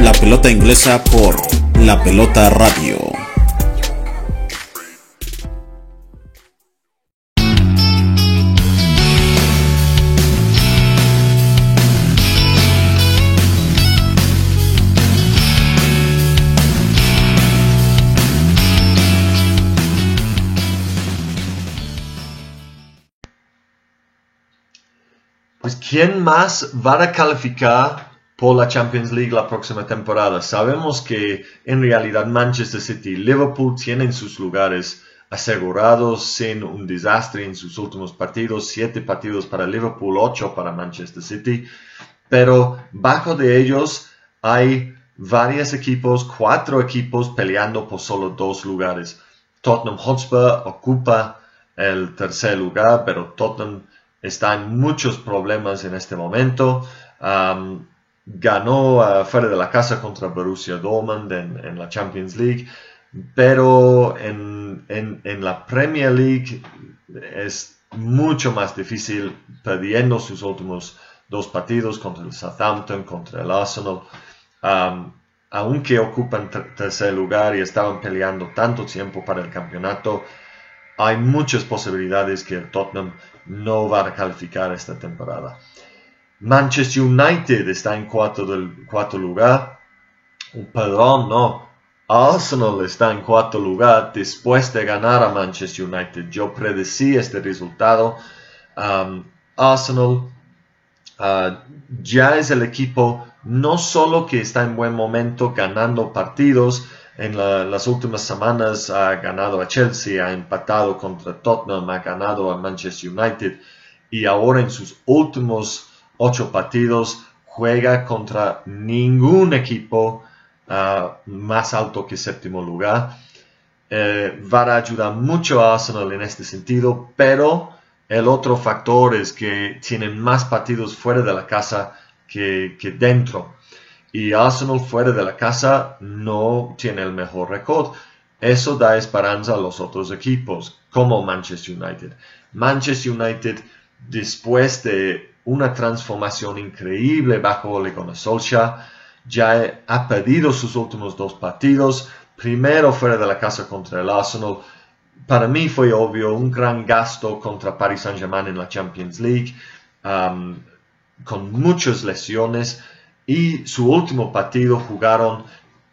La Pelota Inglesa por La Pelota Radio. Pues ¿quién más va a calificar por la Champions League la próxima temporada? Sabemos que en realidad Manchester City y Liverpool tienen sus lugares asegurados sin un desastre en sus últimos partidos, siete partidos para Liverpool, ocho para Manchester City, pero bajo de ellos hay varios equipos, cuatro equipos peleando por solo dos lugares. Tottenham Hotspur ocupa el tercer lugar, pero Tottenham está en muchos problemas en este momento. Ganó uh, fuera de la casa contra Borussia Dortmund en, la Champions League, pero en, en, la Premier League es mucho más difícil perdiendo sus últimos dos partidos contra el Southampton, contra el Arsenal. Aunque ocupan tercer lugar y estaban peleando tanto tiempo para el campeonato, hay muchas posibilidades que el Tottenham no va a calificar esta temporada. Manchester United está en cuarto, del, cuarto lugar. Perdón, no. Arsenal está en cuarto lugar después de ganar a Manchester United. Yo predecí este resultado. Um, Arsenal uh, ya es el equipo no solo que está en buen momento ganando partidos, en la, las últimas semanas ha ganado a Chelsea, ha empatado contra Tottenham, ha ganado a Manchester United y ahora en sus últimos ocho partidos juega contra ningún equipo uh, más alto que séptimo lugar. Eh, va mucho a Arsenal en este sentido, pero el otro factor es que tienen más partidos fuera de la casa que, que dentro y Arsenal fuera de la casa no tiene el mejor récord. Eso da esperanza a los otros equipos, como Manchester United. Manchester United, después de una transformación increíble bajo Ole Gunnar Solskjaer, ya ha perdido sus últimos dos partidos. Primero fuera de la casa contra el Arsenal. Para mí fue obvio un gran gasto contra Paris Saint-Germain en la Champions League, um, con muchas lesiones y su último partido jugaron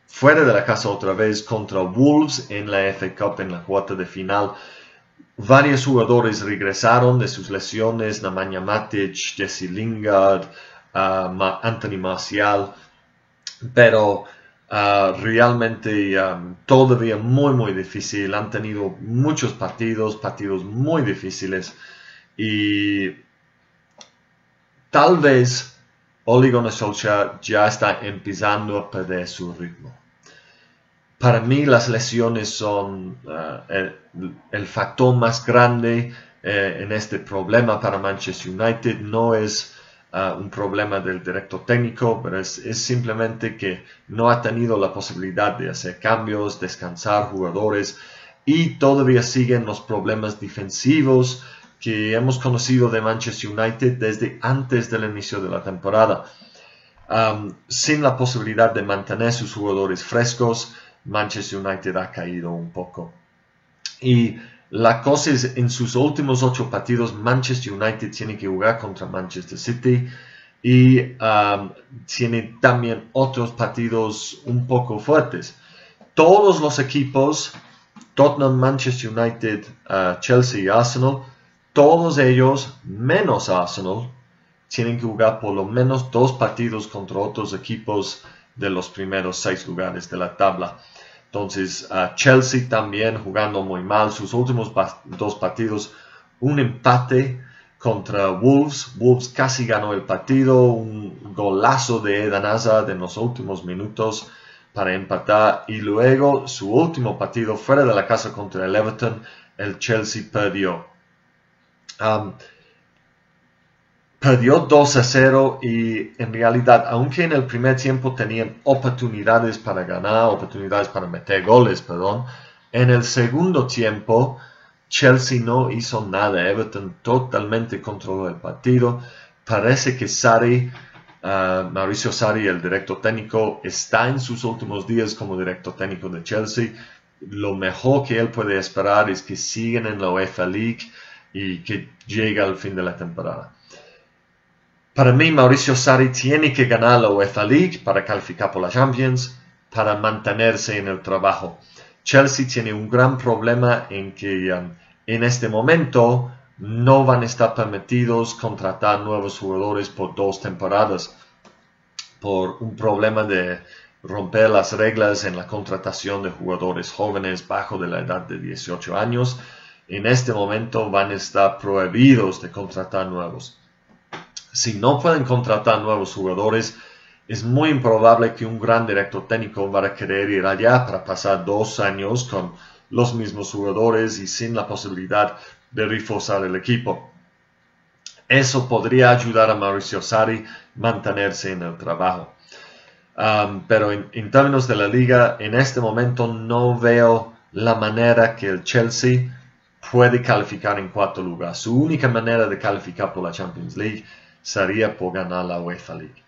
fuera de la casa otra vez contra Wolves en la FA Cup en la cuarta de final. Varios jugadores regresaron de sus lesiones, Nemanja Matic, Jesse Lingard, uh, Anthony Marcial, pero uh, realmente um, todavía muy muy difícil. Han tenido muchos partidos, partidos muy difíciles y tal vez Ole ya está empezando a perder su ritmo. Para mí las lesiones son uh, el, factor más grande eh, en este problema para Manchester United. No es uh, un problema del director técnico, pero es, simplemente que no ha tenido la posibilidad de hacer cambios, descansar jugadores y todavía siguen los problemas defensivos que hemos conocido de Manchester United desde antes del inicio de la temporada. Sin la posibilidad de mantener sus jugadores frescos, Manchester United ha caído un poco. Y la cosa es, en sus últimos ocho partidos, Manchester United tiene que jugar contra Manchester City y um, tiene también otros partidos un poco fuertes. Todos los equipos, Tottenham, Manchester United, uh, Chelsea y Arsenal, todos ellos, menos Arsenal, tienen que jugar por lo menos dos partidos contra otros equipos de los primeros seis lugares de la tabla. Entonces, Chelsea también jugando muy mal sus últimos dos partidos, un empate contra Wolves. Wolves casi ganó el partido, un golazo de Eden Hazard en los últimos minutos para empatar y luego su último partido fuera de la casa contra el Everton, el Chelsea perdió. Perdió 2 a 0 y en realidad, aunque en el primer tiempo tenían oportunidades para ganar, oportunidades para meter goles, perdón, en el segundo tiempo Chelsea no hizo nada, Everton totalmente controló el partido, parece que Sari Uh, Mauricio Sarri, el director técnico, está en sus últimos días como director técnico de Chelsea. Lo mejor que él puede esperar es que sigan en la UEFA League y que llegue al fin de la temporada. Para mí, Mauricio Sarri tiene que ganar la UEFA League para calificar por la Champions, para mantenerse en el trabajo. Chelsea tiene un gran problema en que um, en este momento no van a estar permitidos contratar nuevos jugadores por dos temporadas por un problema de romper las reglas en la contratación de jugadores jóvenes bajo de la edad de 18 años. En este momento van a estar prohibidos de contratar nuevos. Si no pueden contratar nuevos jugadores, es muy improbable que un gran director técnico vaya a querer ir allá para pasar dos años con los mismos jugadores y sin la posibilidad de reforzar el equipo. Eso podría ayudar a Mauricio Sarri mantenerse en el trabajo. Um, pero en, en, términos de la liga, en este momento no veo la manera que el Chelsea puede calificar en cuarto lugar. Su única manera de calificar por la Champions League sería por ganar la UEFA League.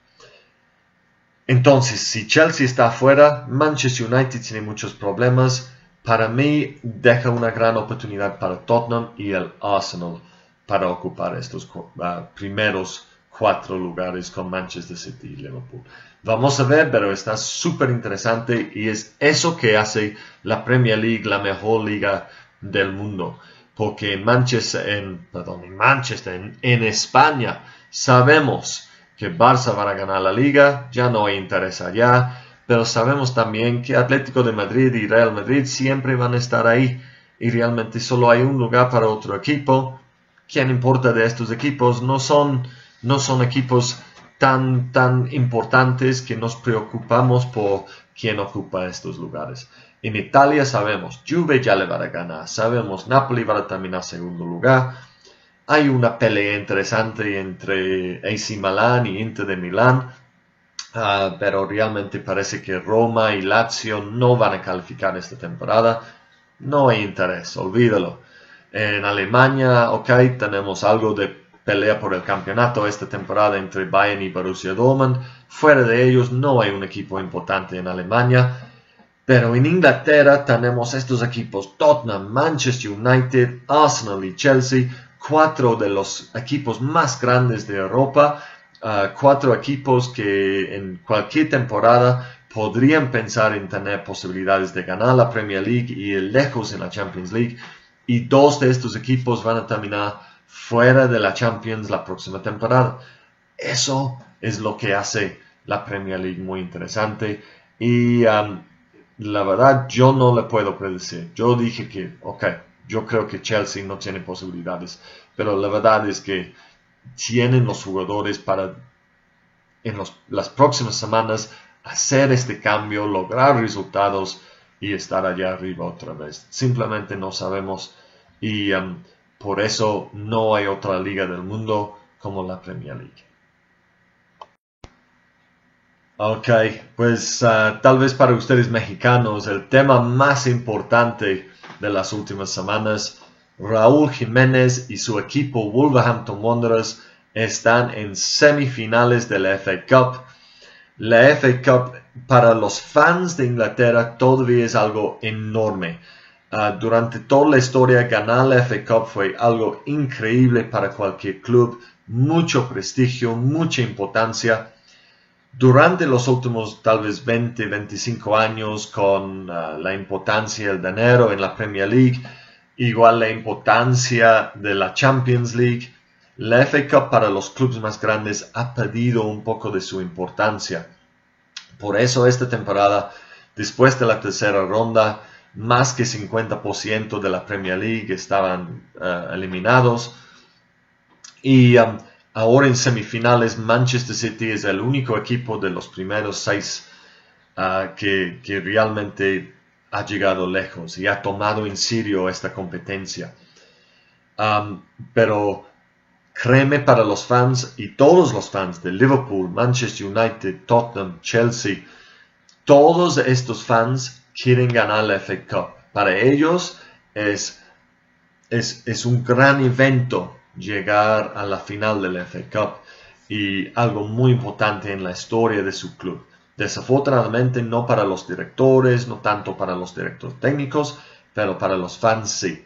Entonces, si Chelsea está afuera, Manchester United tiene muchos problemas para mí deja una gran oportunidad para Tottenham y el Arsenal para ocupar estos uh, primeros cuatro lugares con Manchester City y Liverpool. Vamos a ver, pero está súper interesante y es eso que hace la Premier League la mejor liga del mundo. Porque Manchester, en, Manchester, en España, sabemos que Barça va a ganar la liga, ya no hay interés allá pero sabemos también que Atlético de Madrid y Real Madrid siempre van a estar ahí y realmente solo hay un lugar para otro equipo. ¿Quién importa de estos equipos? No son, no son equipos tan, tan importantes que nos preocupamos por quién ocupa estos lugares. En Italia sabemos, Juve ya le va a ganar, sabemos, Napoli va a terminar segundo lugar. Hay una pelea interesante entre AC Milan y Inter de Milán, Ah, pero realmente parece que Roma y Lazio no van a calificar esta temporada. No hay interés, olvídalo. En Alemania, ok, tenemos algo de pelea por el campeonato esta temporada entre Bayern y Borussia Dortmund. Fuera de ellos no hay un equipo importante en Alemania. Pero en Inglaterra tenemos estos equipos Tottenham, Manchester United, Arsenal y Chelsea, cuatro de los equipos más grandes de Europa cuatro equipos que en cualquier temporada podrían pensar en tener posibilidades de ganar la Premier League y ir lejos en la Champions League. Y dos de estos equipos van a terminar fuera de la Champions la próxima temporada. Eso es lo que hace la Premier League muy interesante. Y um, la verdad, yo no le puedo predecir. Yo dije que, ok, yo creo que Chelsea no tiene posibilidades. Pero la verdad es que tienen los jugadores para en las próximas semanas hacer este cambio, lograr resultados y estar allá arriba otra vez. Simplemente no sabemos y um, por eso no hay otra liga del mundo como la Premier League. Ok, pues uh, tal vez para ustedes mexicanos el tema más importante de las últimas semanas Raúl Jiménez y su equipo Wolverhampton Wanderers están en semifinales de la FA Cup. La FA Cup para los fans de Inglaterra todavía es algo enorme. Ah, durante toda la historia ganar la FA Cup fue algo increíble para cualquier club, mucho prestigio, mucha importancia. Durante los últimos tal vez 20, 25 años con ah, la importancia del dinero en la Premier League, igual la importancia de la Champions League. La FA Cup para los clubes más grandes ha perdido un poco de su importancia. Por eso esta temporada, después de la tercera ronda, más que 50% de la Premier League estaban eh, eliminados. Y um, ahora en semifinales, Manchester City es el único equipo de los primeros seis uh, que, realmente ha llegado lejos y ha tomado en serio esta competencia. Pero créeme para los fans y todos los fans de Liverpool, Manchester United, Tottenham, Chelsea, todos estos fans quieren ganar la FA Cup. Para ellos es, es, es un gran evento llegar a la final de la FA Cup. y algo muy importante en la historia de su club. Desafortunadamente no para los directores, no tanto para los directores técnicos, pero para los fans sí.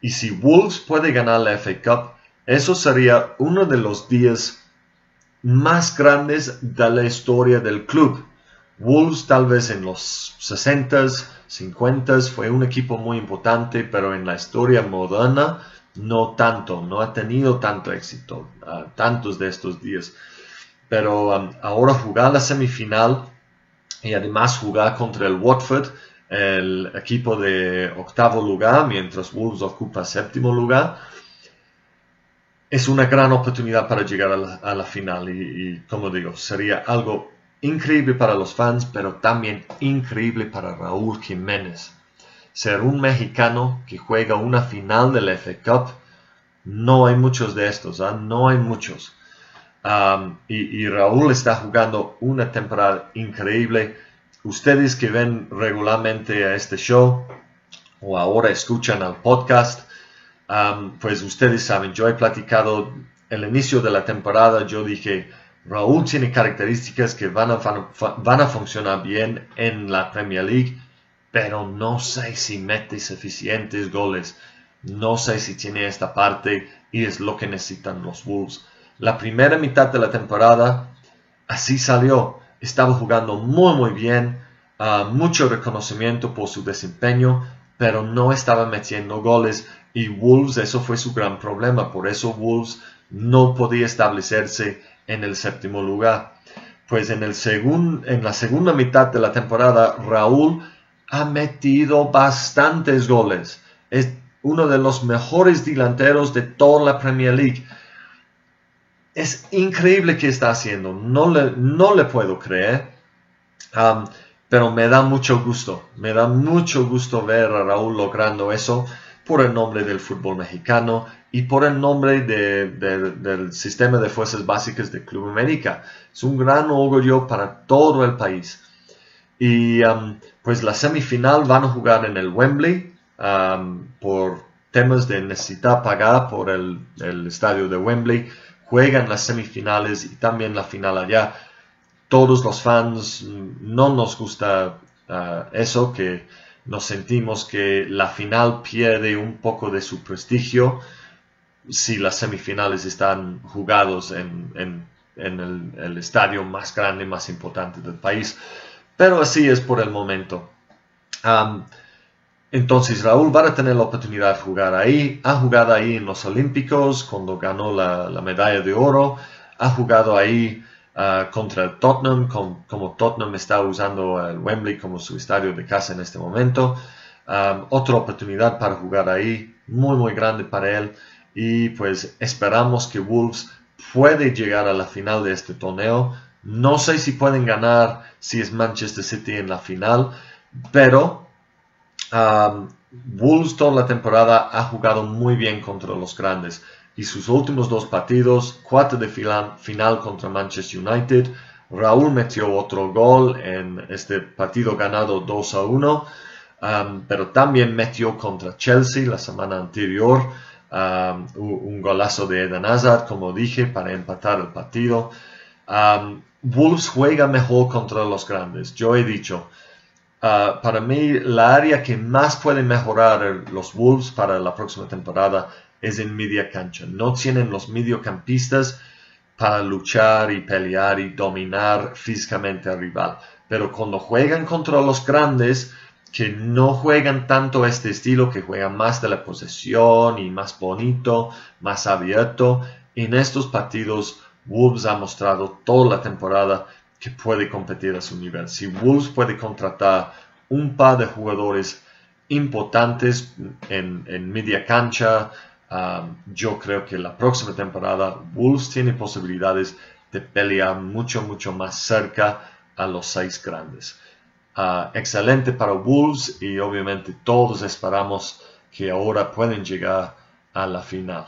Y si Wolves puede ganar la FA Cup, eso sería uno de los días más grandes de la historia del club. Wolves tal vez en los 60s, 50s fue un equipo muy importante, pero en la historia moderna no tanto, no ha tenido tanto éxito, tantos de estos días. Pero um, ahora jugar la semifinal y además jugar contra el Watford, el equipo de octavo lugar, mientras Wolves ocupa séptimo lugar, es una gran oportunidad para llegar a la, final y, como digo, sería algo increíble para los fans, pero también increíble para Raúl Jiménez. Ser un mexicano que juega una final del FA Cup, no hay muchos de estos, ¿ah? no hay muchos. y, Raúl está jugando una temporada increíble. Ustedes que ven regularmente a este show o ahora escuchan al podcast, pues ustedes saben, yo he platicado el inicio de la temporada, yo dije, Raúl tiene características que van a, van a funcionar bien en la Premier League, pero no sé si mete suficientes goles, no sé si tiene esta parte y es lo que necesitan los Wolves. La primera mitad de la temporada así salió, estaba jugando muy muy bien, ah, mucho reconocimiento por su desempeño, pero no estaba metiendo goles y Wolves, eso fue su gran problema. Por eso Wolves no podía establecerse en el séptimo lugar. Pues en, el en la segunda mitad de la temporada, Raúl ha metido bastantes goles. Es uno de los mejores delanteros de toda la Premier League. Es increíble que está haciendo. No le, no le puedo creer. Um, pero me da mucho gusto. Me da mucho gusto ver a Raúl logrando eso por el nombre del fútbol mexicano y por el nombre del sistema de fuerzas básicas de Club América. Es un gran orgullo para todo el país. Y um, pues la semifinal van a jugar en el Wembley um, por temas de necesitar pagar por el, estadio de Wembley. Juegan las semifinales y también la final allá. Todos los fans mm, no nos gusta uh, eso, que nos sentimos que la final pierde un poco de su prestigio si las semifinales están jugados en, el, estadio más grande, más importante del país. Pero así es por el momento. entonces Raúl va a tener la oportunidad de jugar ahí. Ha jugado ahí en los Olímpicos cuando ganó la, la medalla de oro. Ha jugado ahí Ah, contra Tottenham, como Tottenham está usando el Wembley como su estadio de casa en este momento. otra oportunidad para jugar ahí, muy muy grande para él y pues esperamos que Wolves puede llegar a la final de este torneo. No sé si pueden ganar si es Manchester City en la final, pero Wolves toda la temporada ha jugado muy bien contra los grandes y sus últimos dos partidos, cuarto de final, contra Manchester United. Raúl metió otro gol en este partido ganado 2 a 1, um, pero también metió contra Chelsea la semana anterior um, un golazo de Eden Hazard, como dije, para empatar el partido. Um, Wolves juega mejor contra los grandes. Yo he dicho, uh, para mí la área que más puede mejorar los Wolves para la próxima temporada es en media cancha. No tienen los mediocampistas para luchar y pelear y dominar físicamente al rival. Pero cuando juegan contra los grandes, que no juegan tanto este estilo, que juegan más de la posesión y más bonito, más abierto, en estos partidos Wolves ha mostrado toda la temporada que puede competir a su nivel. Si Wolves puede contratar un par de jugadores importantes en, media cancha, yo creo que la próxima temporada Wolves tiene posibilidades de pelear mucho, mucho más cerca a los seis grandes. Ah, excelente para Wolves y obviamente todos esperamos que ahora pueden llegar a la final.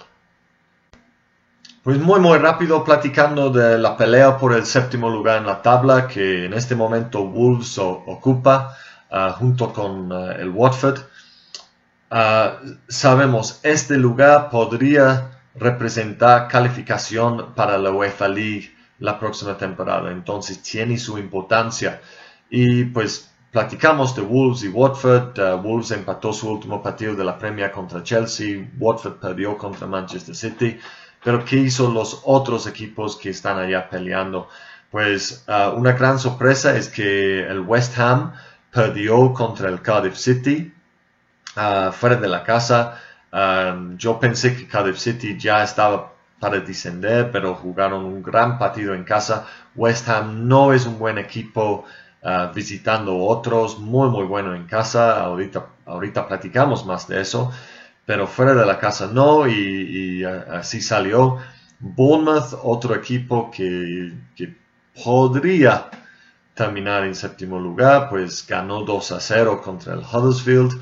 Pues muy muy rápido platicando de la pelea por el séptimo lugar en la tabla que en este momento Wolves ocupa ah, junto con ah, el Watford. Ah, sabemos, este lugar podría representa calificación para la UEFA League la próxima temporada. Entonces tiene su importancia. Y pues platicamos de Wolves y Watford. Uh, Wolves empató su último partido de la Premier contra Chelsea. Watford perdió contra Manchester City. Pero ¿qué hizo los otros equipos que están allá peleando? Pues uh, una gran sorpresa es que el West Ham perdió contra el Cardiff City uh, fuera de la casa. Um, yo pensé que Cardiff City ya estaba para descender, pero jugaron un gran partido en casa. West Ham no es un buen equipo visitando otros, muy muy bueno en casa. Ahorita, ahorita platicamos más de eso, pero fuera de la casa no, y, así salió. Bournemouth, otro equipo que, que podría terminar en séptimo lugar, pues ganó 2 a 0 contra el Huddersfield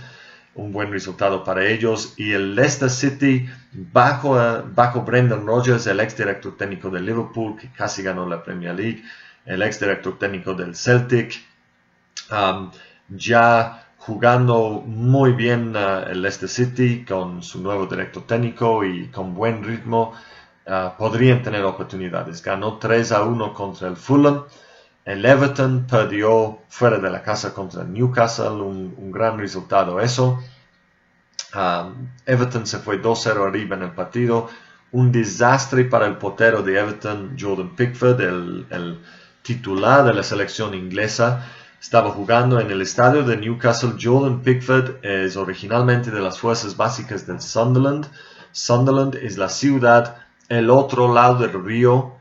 un buen resultado para ellos. Y el Leicester City, bajo, eh, bajo Brendan Rodgers, el ex director técnico de Liverpool, que casi ganó la Premier League, el ex director técnico del Celtic, ya jugando muy bien uh, el Leicester City con su nuevo director técnico y con buen ritmo, uh, podrían tener oportunidades. Ganó 3 a 1 contra el Fulham. El Everton perdió fuera de la casa contra Newcastle, un, gran resultado eso. Um, Everton se fue 2-0 arriba en el partido. Un desastre para el portero de Everton, Jordan Pickford, el, titular de la selección inglesa. Estaba jugando en el estadio de Newcastle. Jordan Pickford es originalmente de las fuerzas básicas del Sunderland. Sunderland es la ciudad, el otro lado del río,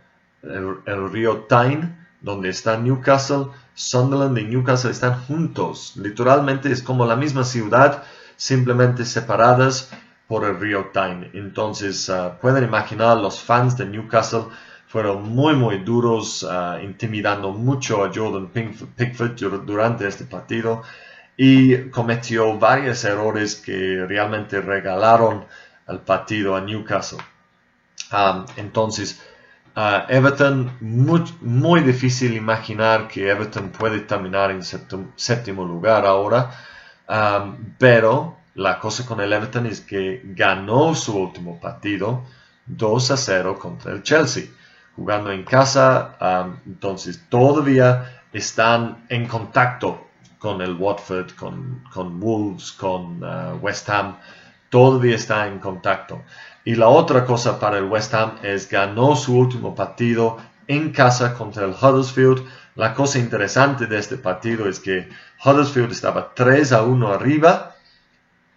el, río Tyne donde está Newcastle, Sunderland y Newcastle están juntos. Literalmente es como la misma ciudad, simplemente separadas por el río Tyne. Entonces ah, pueden imaginar los fans de Newcastle fueron muy muy duros, ah, intimidando mucho a Jordan Pickford durante este partido y cometió varios errores que realmente regalaron el partido a Newcastle. Ah, entonces, Everton, muy, difícil imaginar que Everton puede terminar en séptimo, lugar ahora, pero la cosa con el Everton es que ganó su último partido 2 a 0 contra el Chelsea, jugando en casa, entonces todavía están en contacto con el Watford, con, con Wolves, con uh, West Ham, todavía está en contacto. Y la otra cosa para el West Ham es ganó su último partido en casa contra el Huddersfield. La cosa interesante de este partido es que Huddersfield estaba 3 a 1 arriba.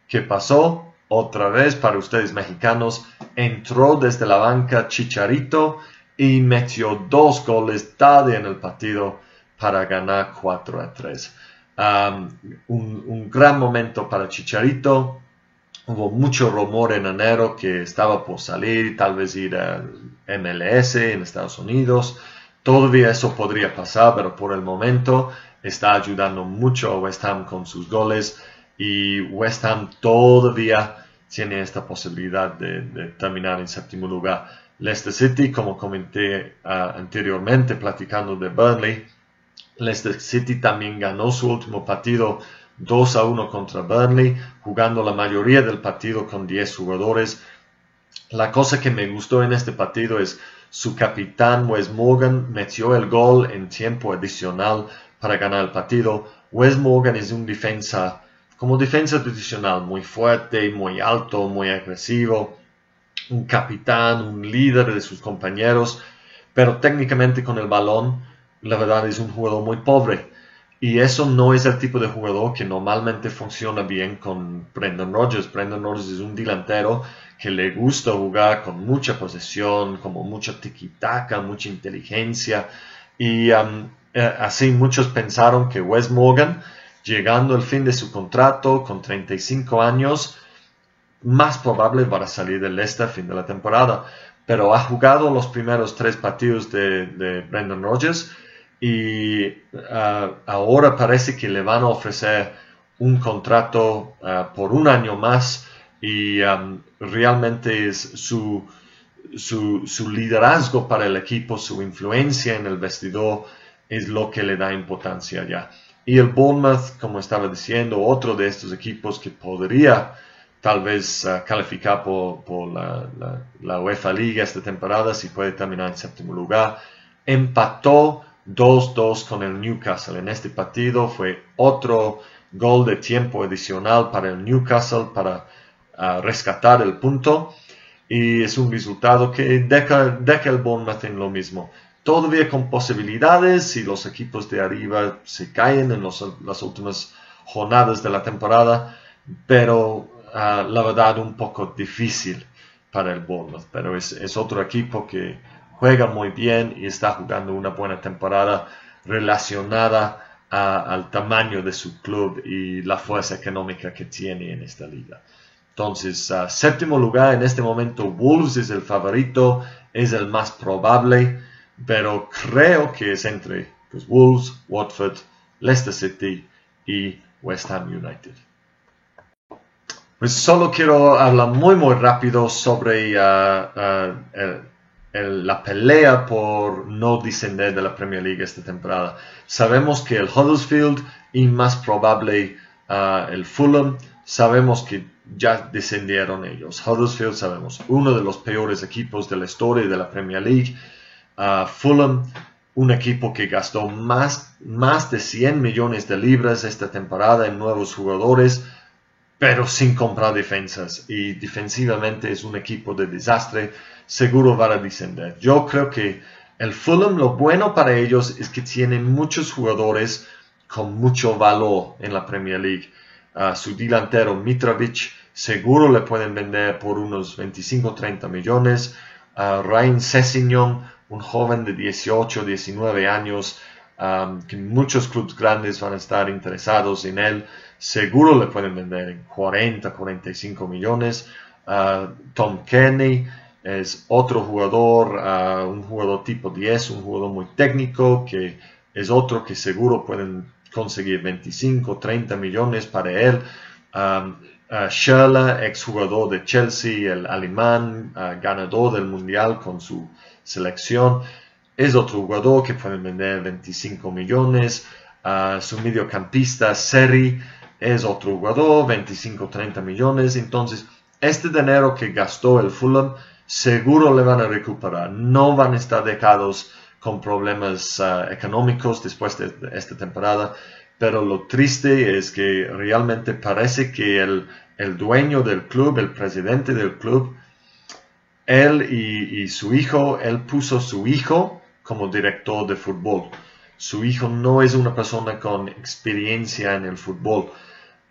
¿Qué pasó? Otra vez para ustedes mexicanos, entró desde la banca Chicharito y metió dos goles tarde en el partido para ganar 4 a 3. un, un gran momento para Chicharito hubo mucho rumor en enero que estaba por salir, tal vez ir al MLS en Estados Unidos. Todavía eso podría pasar, pero por el momento está ayudando mucho a West Ham con sus goles y West Ham todavía tiene esta posibilidad de, terminar en séptimo lugar. Leicester City, como comenté ah, anteriormente platicando de Burnley, Leicester City también ganó su último partido 2 a 1 contra Burnley, jugando la mayoría del partido con 10 jugadores. La cosa que me gustó en este partido es su capitán Wes Morgan metió el gol en tiempo adicional para ganar el partido. Wes Morgan es un defensa, como defensa tradicional, muy fuerte, muy alto, muy agresivo, un capitán, un líder de sus compañeros, pero técnicamente con el balón, la verdad es un jugador muy pobre. Y eso no es el tipo de jugador que normalmente funciona bien con Brendan Rodgers. Brendan Rodgers es un delantero que le gusta jugar con mucha posesión, como mucha tiki-taka, mucha inteligencia. Y um, eh, así muchos pensaron que Wes Morgan, llegando al fin de su contrato con 35 años, más probable va a salir del este a fin de la temporada. Pero ha jugado los primeros tres partidos de, Brendan Rodgers y ah, ahora parece que le van a ofrecer un contrato ah, por un año más y realmente es su, su, liderazgo para el equipo, su influencia en el vestidor es lo que le da importancia ya. Y el Bournemouth, como estaba diciendo, otro de estos equipos que podría tal vez uh, calificar por, por la, UEFA Liga esta temporada, si puede terminar en séptimo lugar. Empató 2-2 con el Newcastle. En este partido fue otro gol de tiempo adicional para el Newcastle para uh, rescatar el punto. Y es un resultado que deja, deja el Bournemouth en lo mismo. Todavía con posibilidades si los equipos de arriba se caen en las últimas jornadas de la temporada, pero uh, la verdad un poco difícil para el Bournemouth. Pero es, otro equipo que juega muy bien y está jugando una buena temporada relacionada a, al tamaño de su club y la fuerza económica que tiene en esta liga. Entonces, uh, séptimo lugar en este momento, Wolves es el favorito, es el más probable, pero creo que es entre pues, Wolves, Watford, Leicester City y West Ham United. Pues solo quiero hablar muy muy rápido sobre uh, uh, la pelea por no descender de la Premier League esta temporada. Sabemos que el Huddersfield y más probable uh, el Fulham, sabemos que ya descendieron ellos. Huddersfield sabemos, uno de los peores equipos de la historia de la Premier League. Fulham, un equipo que gastó más, más de 100 millones de libras esta temporada en nuevos jugadores pero sin comprar defensas. Y defensivamente es un equipo de desastre, seguro van a descender. Yo creo que el Fulham, lo bueno para ellos es que tienen muchos jugadores con mucho valor en la Premier League. Uh, su delantero Mitrovic seguro le pueden vender por unos 25-30 millones. Uh, Ryan Sessignon, un joven de 18, 19 años, um, que muchos clubes grandes van a estar interesados en él seguro le pueden vender en 40, 45 millones. Uh, Tom Kenny es otro jugador, uh, un jugador tipo 10, un jugador muy técnico, que es otro que seguro pueden conseguir 25, 30 millones para él. Um, uh, Schürrle, de Chelsea, el alemán, ganador del mundial con su selección, es otro jugador que pueden vender 25 millones. su mediocampista, Seri, es otro jugador, 25-30 millones. Entonces, este dinero que gastó el Fulham, seguro le van a recuperar. No van a estar dejados con problemas uh, económicos después de esta temporada. Pero lo triste es que realmente parece que el, el dueño del club, el presidente del club, él y, y, su hijo, él puso su hijo como director de fútbol. Su hijo no es una persona con experiencia en el fútbol.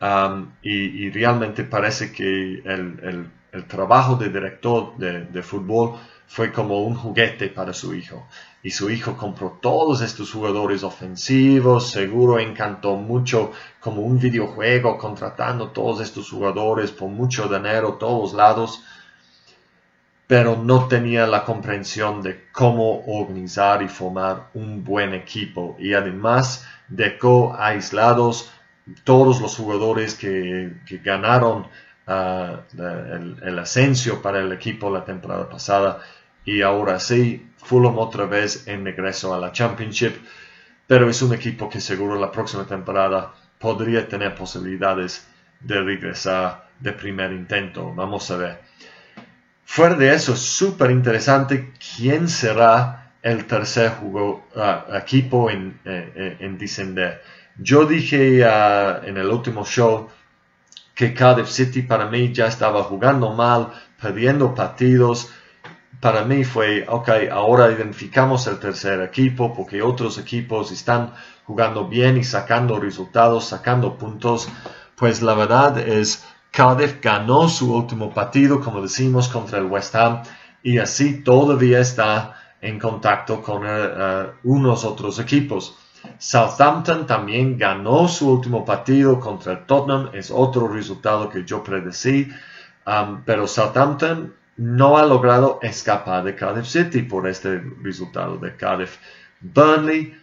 Um, y, realmente parece que el, el, el trabajo de director de, de, fútbol fue como un juguete para su hijo. Y su hijo compró todos estos jugadores ofensivos, seguro encantó mucho como un videojuego, contratando todos estos jugadores por mucho dinero, todos lados, pero no tenía la comprensión de cómo organizar y formar un buen equipo. Y además dejó aislados todos los jugadores que, que ganaron uh, el, el, ascenso para el equipo la temporada pasada y ahora sí, Fulham otra vez en regreso a la Championship, pero es un equipo que seguro la próxima temporada podría tener posibilidades de regresar de primer intento. Vamos a ver. Fuera de eso, súper interesante quién será el tercer uh, equipo en, eh, eh en descender. Yo dije uh, en el último show que Cardiff City para mí ya estaba jugando mal, perdiendo partidos. Para mí fue, ok, ahora identificamos el tercer equipo porque otros equipos están jugando bien y sacando resultados, sacando puntos. Pues la verdad es, Cardiff ganó su último partido, como decimos, contra el West Ham y así todavía está en contacto con uh, unos otros equipos. Southampton también ganó su último partido contra el Tottenham, es otro resultado que yo predecí, um, pero Southampton no ha logrado escapar de Cardiff City por este resultado de Cardiff. Burnley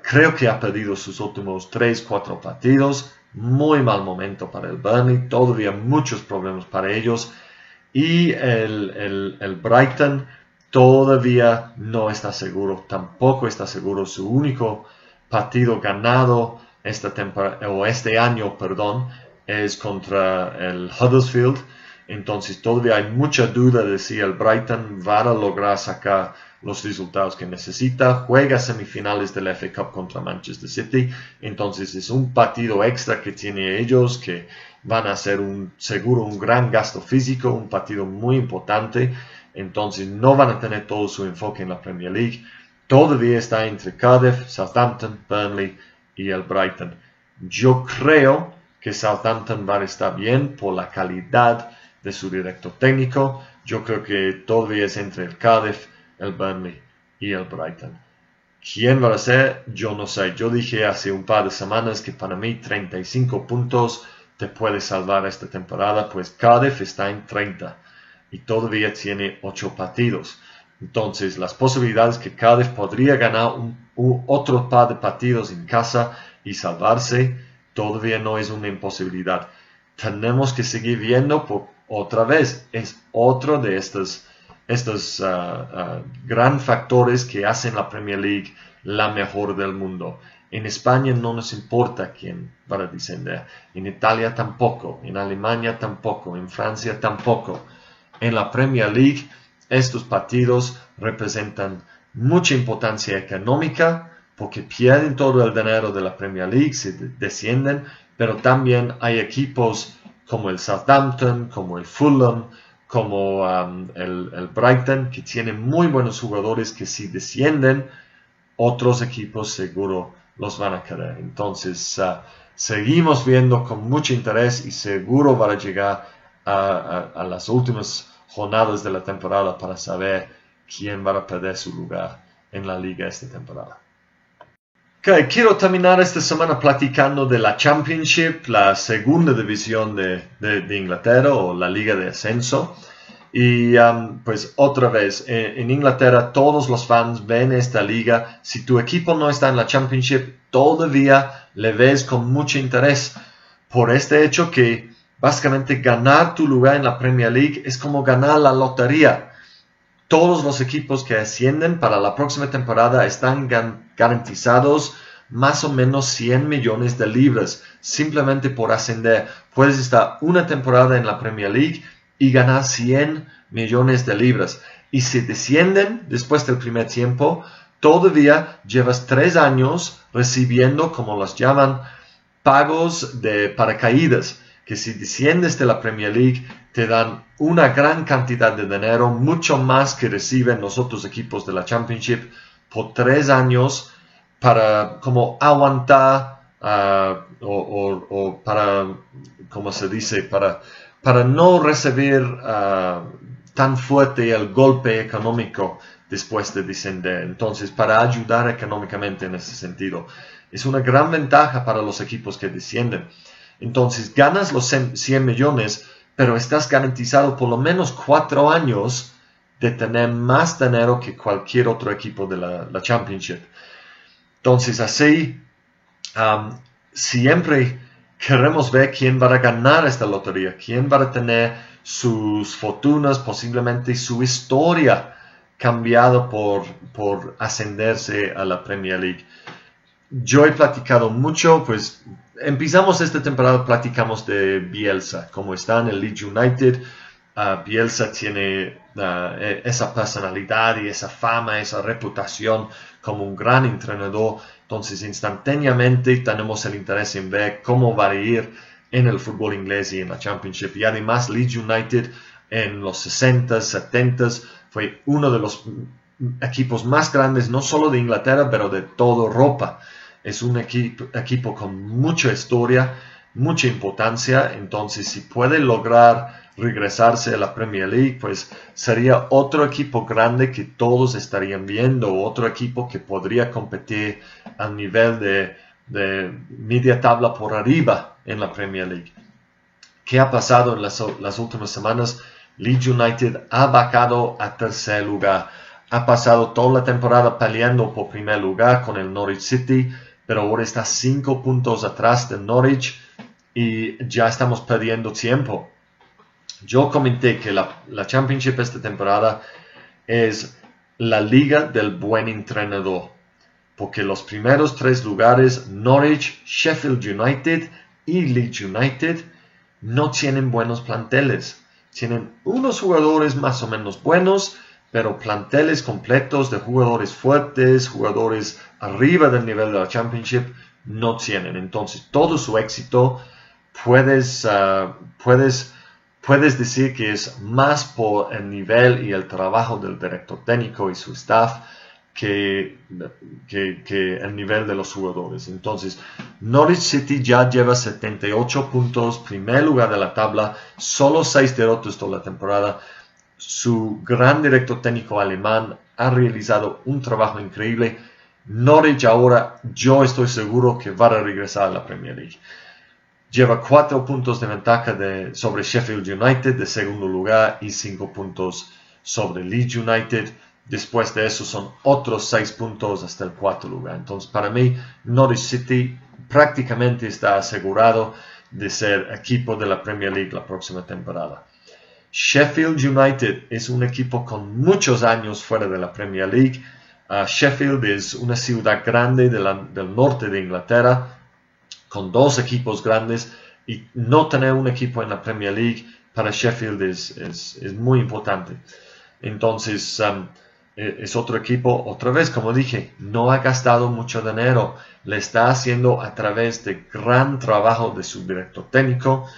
creo que ha perdido sus últimos 3-4 partidos, muy mal momento para el Burnley, todavía muchos problemas para ellos. Y el, el, el Brighton todavía no está seguro, tampoco está seguro su único partido ganado esta temporada, o este año, perdón, es contra el Huddersfield. Entonces todavía hay mucha duda de si el Brighton va a lograr sacar los resultados que necesita. Juega semifinales del FA Cup contra Manchester City. Entonces es un partido extra que tiene ellos que van a ser seguro un gran gasto físico, un partido muy importante. Entonces no van a tener todo su enfoque en la Premier League. Todavía está entre Cardiff, Southampton, Burnley y el Brighton. Yo creo que Southampton va a estar bien por la calidad de su director técnico. Yo creo que todavía es entre el Cardiff, el Burnley y el Brighton. ¿Quién va a ser? Yo no sé. Yo dije hace un par de semanas que para mí 35 puntos te puede salvar esta temporada, pues Cardiff está en 30 y todavía tiene 8 partidos. Entonces, las posibilidades que Cardiff podría ganar un, otro par de partidos en casa y salvarse todavía no es una imposibilidad. Tenemos que seguir viendo por, otra vez. Es otro de estos, estos ah, gran factores que hacen la Premier League la mejor del mundo. En España no nos importa quién va a descender. En Italia tampoco. En Alemania tampoco. En Francia tampoco. En la Premier League estos partidos representan mucha importancia económica porque pierden todo el dinero de la Premier League, se descienden, pero también hay equipos como el Southampton, como el Fulham, como um, el, Brighton, que tienen muy buenos jugadores que si descienden, otros equipos seguro los van a querer. Entonces, uh, seguimos viendo con mucho interés y seguro van a llegar a las últimas jornadas de la temporada para saber quién va a perder su lugar en la liga esta temporada. Okay, quiero terminar esta semana platicando de la Championship, la segunda división de, de, Inglaterra o la liga de ascenso. Y um, pues otra vez, en, en, Inglaterra todos los fans ven esta liga. Si tu equipo no está en la Championship, todavía le ves con mucho interés por este hecho que Básicamente ganar tu lugar en la Premier League es como ganar la lotería. Todos los equipos que ascienden para la próxima temporada están garantizados más o menos 100 millones de libras simplemente por ascender. Puedes estar una temporada en la Premier League y ganar 100 millones de libras. Y si descienden después del primer tiempo, todavía llevas tres años recibiendo, como los llaman, pagos de paracaídas que si desciendes de la Premier League te dan una gran cantidad de dinero, mucho más que reciben los otros equipos de la Championship por tres años para como aguantar ah, o, para, como se dice, para, para no recibir uh, tan fuerte el golpe económico después de descender. Entonces, para ayudar económicamente en ese sentido, es una gran ventaja para los equipos que descienden. Entonces ganas los 100 millones, pero estás garantizado por lo menos cuatro años de tener más dinero que cualquier otro equipo de la, Championship. Entonces así, siempre queremos ver quién va a ganar esta lotería, quién va a tener sus fortunas, posiblemente su historia cambiado por, por ascenderse a la Premier League. Yo he platicado mucho, pues empezamos esta temporada, platicamos de Bielsa, como está en el Leeds United. Ah, Bielsa tiene e, esa personalidad y esa fama, esa reputación como un gran entrenador. Entonces, instantáneamente tenemos el interés en ver cómo va a ir en el fútbol inglés y en la Championship. Y además, Leeds United en los 60 70 fue uno de los equipos más grandes, no solo de Inglaterra, pero de toda Europa es un equipo, equipo con mucha historia, mucha importancia, entonces si puede lograr regresarse a la Premier League, pues sería otro equipo grande que todos estarían viendo, otro equipo que podría competir al nivel de, media tabla por arriba en la Premier League. ¿Qué ha pasado en las, las últimas semanas? Leeds United ha bajado a tercer lugar. Ha pasado toda la temporada peleando por primer lugar con el Norwich City pero ahora está cinco puntos atrás de Norwich y ya estamos perdiendo tiempo. Yo comenté que la, la Championship esta temporada es la liga del buen entrenador, porque los primeros tres lugares, Norwich, Sheffield United y Leeds United, no tienen buenos planteles. Tienen unos jugadores más o menos buenos, pero planteles completos de jugadores fuertes, jugadores arriba del nivel de la Championship, no tienen. Entonces, todo su éxito puedes, ah, puedes, puedes decir que es más por el nivel y el trabajo del director técnico y su staff que, que, el nivel de los jugadores. Entonces, Norwich City ya lleva 78 puntos, primer lugar de la tabla, solo 6 derrotas toda la temporada. Su gran director técnico alemán ha realizado un trabajo increíble. Norwich ahora, yo estoy seguro que va a regresar a la Premier League. Lleva 4 puntos de ventaja de, sobre Sheffield United de segundo lugar y 5 puntos sobre Leeds United Después de eso son otros seis puntos hasta el cuarto lugar. Entonces, para mí, Norwich City prácticamente está asegurado de ser equipo de la Premier League la próxima temporada. Sheffield United es un equipo con muchos años fuera de la Premier League. Ah, Sheffield es una ciudad grande del norte de Inglaterra, con dos equipos grandes, y no tener un equipo en la Premier League para Sheffield es, es, muy importante. Entonces, um, eh, es otro equipo, otra vez, como dije, no ha gastado mucho dinero, le está haciendo a través de gran trabajo de su director técnico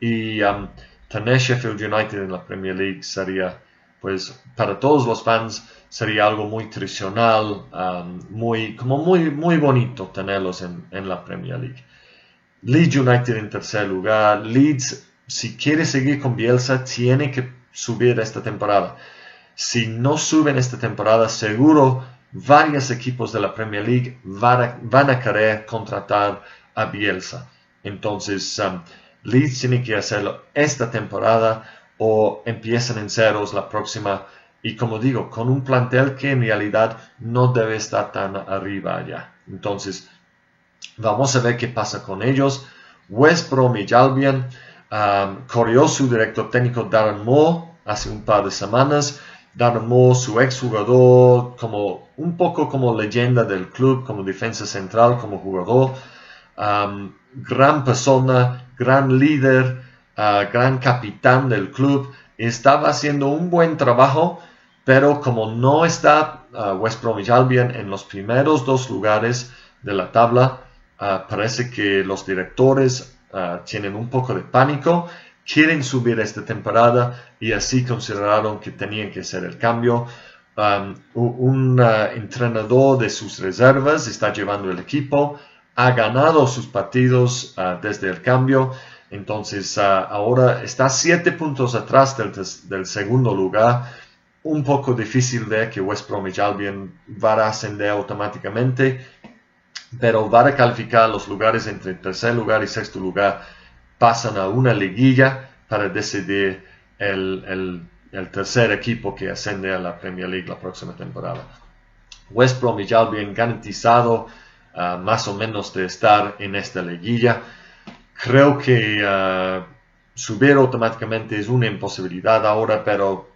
y um, tener Sheffield United en la Premier League sería, pues, para todos los fans sería algo muy tradicional, um, muy, como muy, muy bonito tenerlos en, en la Premier League. Leeds United en tercer lugar, Leeds, si quiere seguir con Bielsa, tiene que subir esta temporada si no suben esta temporada, seguro varios equipos de la Premier League van a, querer contratar a Bielsa. Entonces, um, Leeds tiene que hacerlo esta temporada o empiezan en ceros la próxima. Y como digo, con un plantel que en realidad no debe estar tan arriba ya. Entonces, vamos a ver qué pasa con ellos. West Bromwich Albion um, corrió su director técnico Darren Moore hace un par de semanas Darmo, su exjugador, como un poco como leyenda del club, como defensa central, como jugador, gran persona, gran líder, ah, gran capitán del club, estaba haciendo un buen trabajo, pero como no está uh, West Bromwich Albion en los primeros dos lugares de la tabla, ah, parece que los directores tienen un poco de pánico quieren subir esta temporada y así consideraron que tenían que hacer el cambio. Un uh, entrenador de sus reservas está llevando el equipo, ha ganado sus partidos uh, desde el cambio, entonces uh, ahora está siete puntos atrás del, segundo lugar. Un poco difícil ver que West Bromwich Albion va a ascender automáticamente, pero va a calificar los lugares entre tercer lugar y sexto lugar pasan a una liguilla para decidir el, tercer equipo que ascende a la Premier League la próxima temporada. West Bromwich Albion garantizado ah, más o menos de estar en esta liguilla. Creo que ah, subir automáticamente es una imposibilidad ahora, pero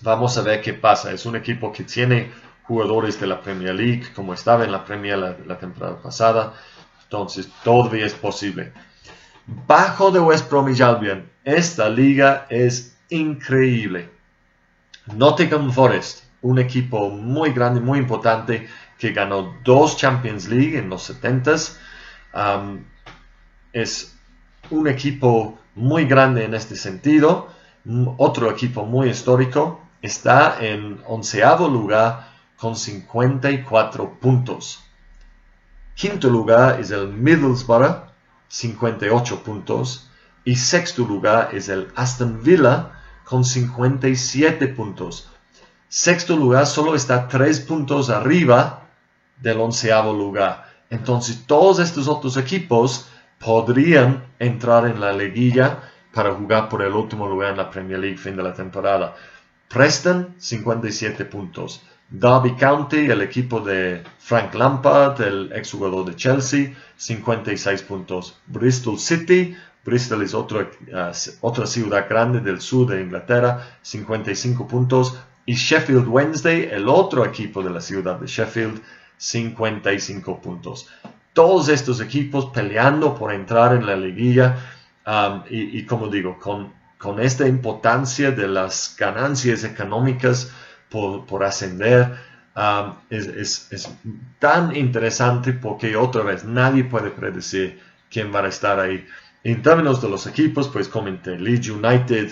vamos a ver qué pasa. Es un equipo que tiene jugadores de la Premier League, como estaba en la Premier la temporada pasada. Entonces, todavía es posible. Bajo de West Bromwich Albion, esta liga es increíble. Nottingham Forest, un equipo muy grande, muy importante, que ganó dos Champions League en los 70s. Um, es un equipo muy grande en este sentido. Otro equipo muy histórico. Está en onceavo lugar con 54 puntos. Quinto lugar es el Middlesbrough 58 puntos. Y sexto lugar es el Aston Villa con 57 puntos. Sexto lugar solo está 3 puntos arriba del onceavo lugar. Entonces todos estos otros equipos podrían entrar en la liguilla para jugar por el último lugar en la Premier League fin de la temporada. Preston 57 puntos. Derby County, el equipo de Frank Lampard, el exjugador de Chelsea, 56 puntos. Bristol City, Bristol es otra, uh, otra ciudad grande del sur de Inglaterra, 55 puntos. Y Sheffield Wednesday, el otro equipo de la ciudad de Sheffield, 55 puntos. Todos estos equipos peleando por entrar en la liguilla. Um, y, como digo, con, con esta importancia de las ganancias económicas por, por ascender, um, es, es, tan interesante porque otra vez nadie puede predecir quién va a estar ahí. En términos de los equipos, pues comenté Leeds United,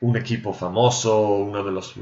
un equipo famoso, uno de los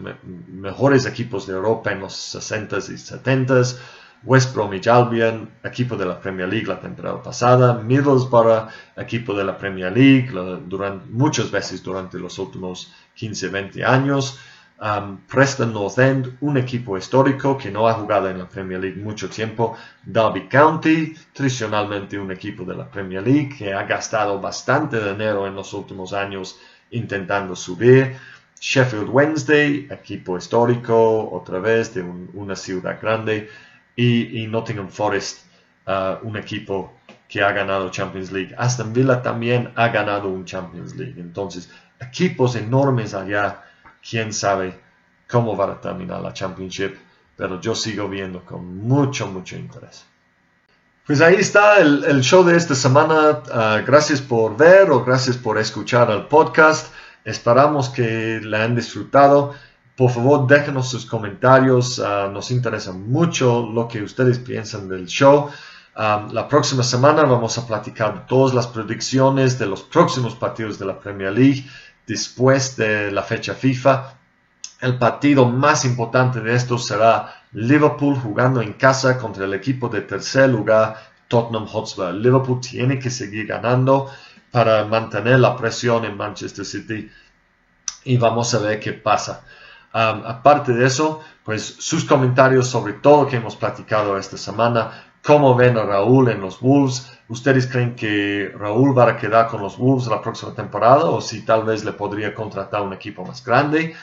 mejores equipos de Europa en los 60s y 70s. West Bromwich Albion, equipo de la Premier League la temporada pasada. Middlesbrough, equipo de la Premier League durante, muchas veces durante los últimos 15-20 años. Um, Preston North End, un equipo histórico que no ha jugado en la Premier League mucho tiempo. Derby County, tradicionalmente un equipo de la Premier League que ha gastado bastante dinero en los últimos años intentando subir. Sheffield Wednesday, equipo histórico, otra vez de una ciudad grande. Y, Nottingham Forest, uh, un equipo que ha ganado Champions League. Aston Villa también ha ganado un Champions League. Entonces, equipos enormes allá. Quién sabe cómo va a terminar la Championship. Pero yo sigo viendo con mucho, mucho interés. Pues ahí está el, show de esta semana. Ah, gracias por ver o gracias por escuchar el podcast. Esperamos que la han disfrutado. Por favor, déjenos sus comentarios. Ah, nos interesa mucho lo que ustedes piensan del show. Ah, la próxima semana vamos a platicar todas las predicciones de los próximos partidos de la Premier League después de la fecha FIFA. El partido más importante de estos será Liverpool jugando en casa contra el equipo de tercer lugar, Tottenham Hotspur. Liverpool tiene que seguir ganando para mantener la presión en Manchester City y vamos a ver qué pasa. Aparte de eso, pues sus comentarios sobre todo lo que hemos platicado esta semana, cómo ven a Raúl en los Wolves, ¿ustedes creen que Raúl va a quedar con los Wolves la próxima temporada o si tal vez le podría contratar un equipo más grande?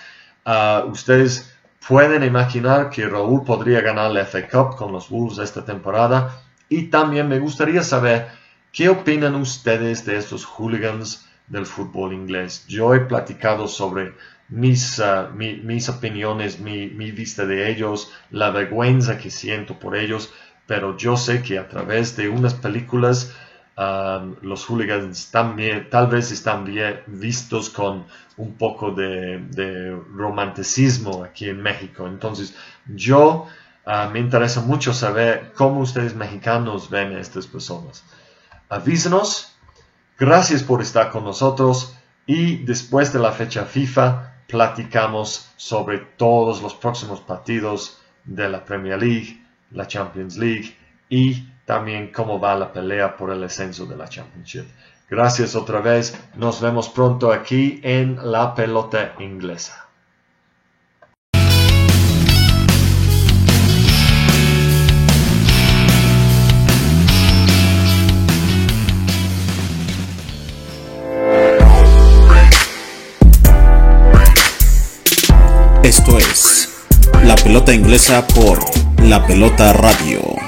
Ah, ¿Ustedes Pueden imaginar que Raúl podría ganar la FA Cup con los Wolves esta temporada. Y también me gustaría saber qué opinan ustedes de estos hooligans del fútbol inglés. Yo he platicado sobre mis, uh, mis opiniones, mi, mi vista de ellos, la vergüenza que siento por ellos, pero yo sé que a través de unas películas los hooligans también, tal vez están bien vistos con un poco de, romanticismo aquí en México. Entonces, yo ah, me interesa mucho saber cómo ustedes mexicanos ven a estas personas. Avísenos. Gracias por estar con nosotros y después de la fecha FIFA platicamos sobre todos los próximos partidos de la Premier League, la Champions League y también cómo va la pelea por el ascenso de la Championship. Gracias otra vez. Nos vemos pronto aquí en la pelota inglesa. La Pelota Inglesa por La Pelota Radio.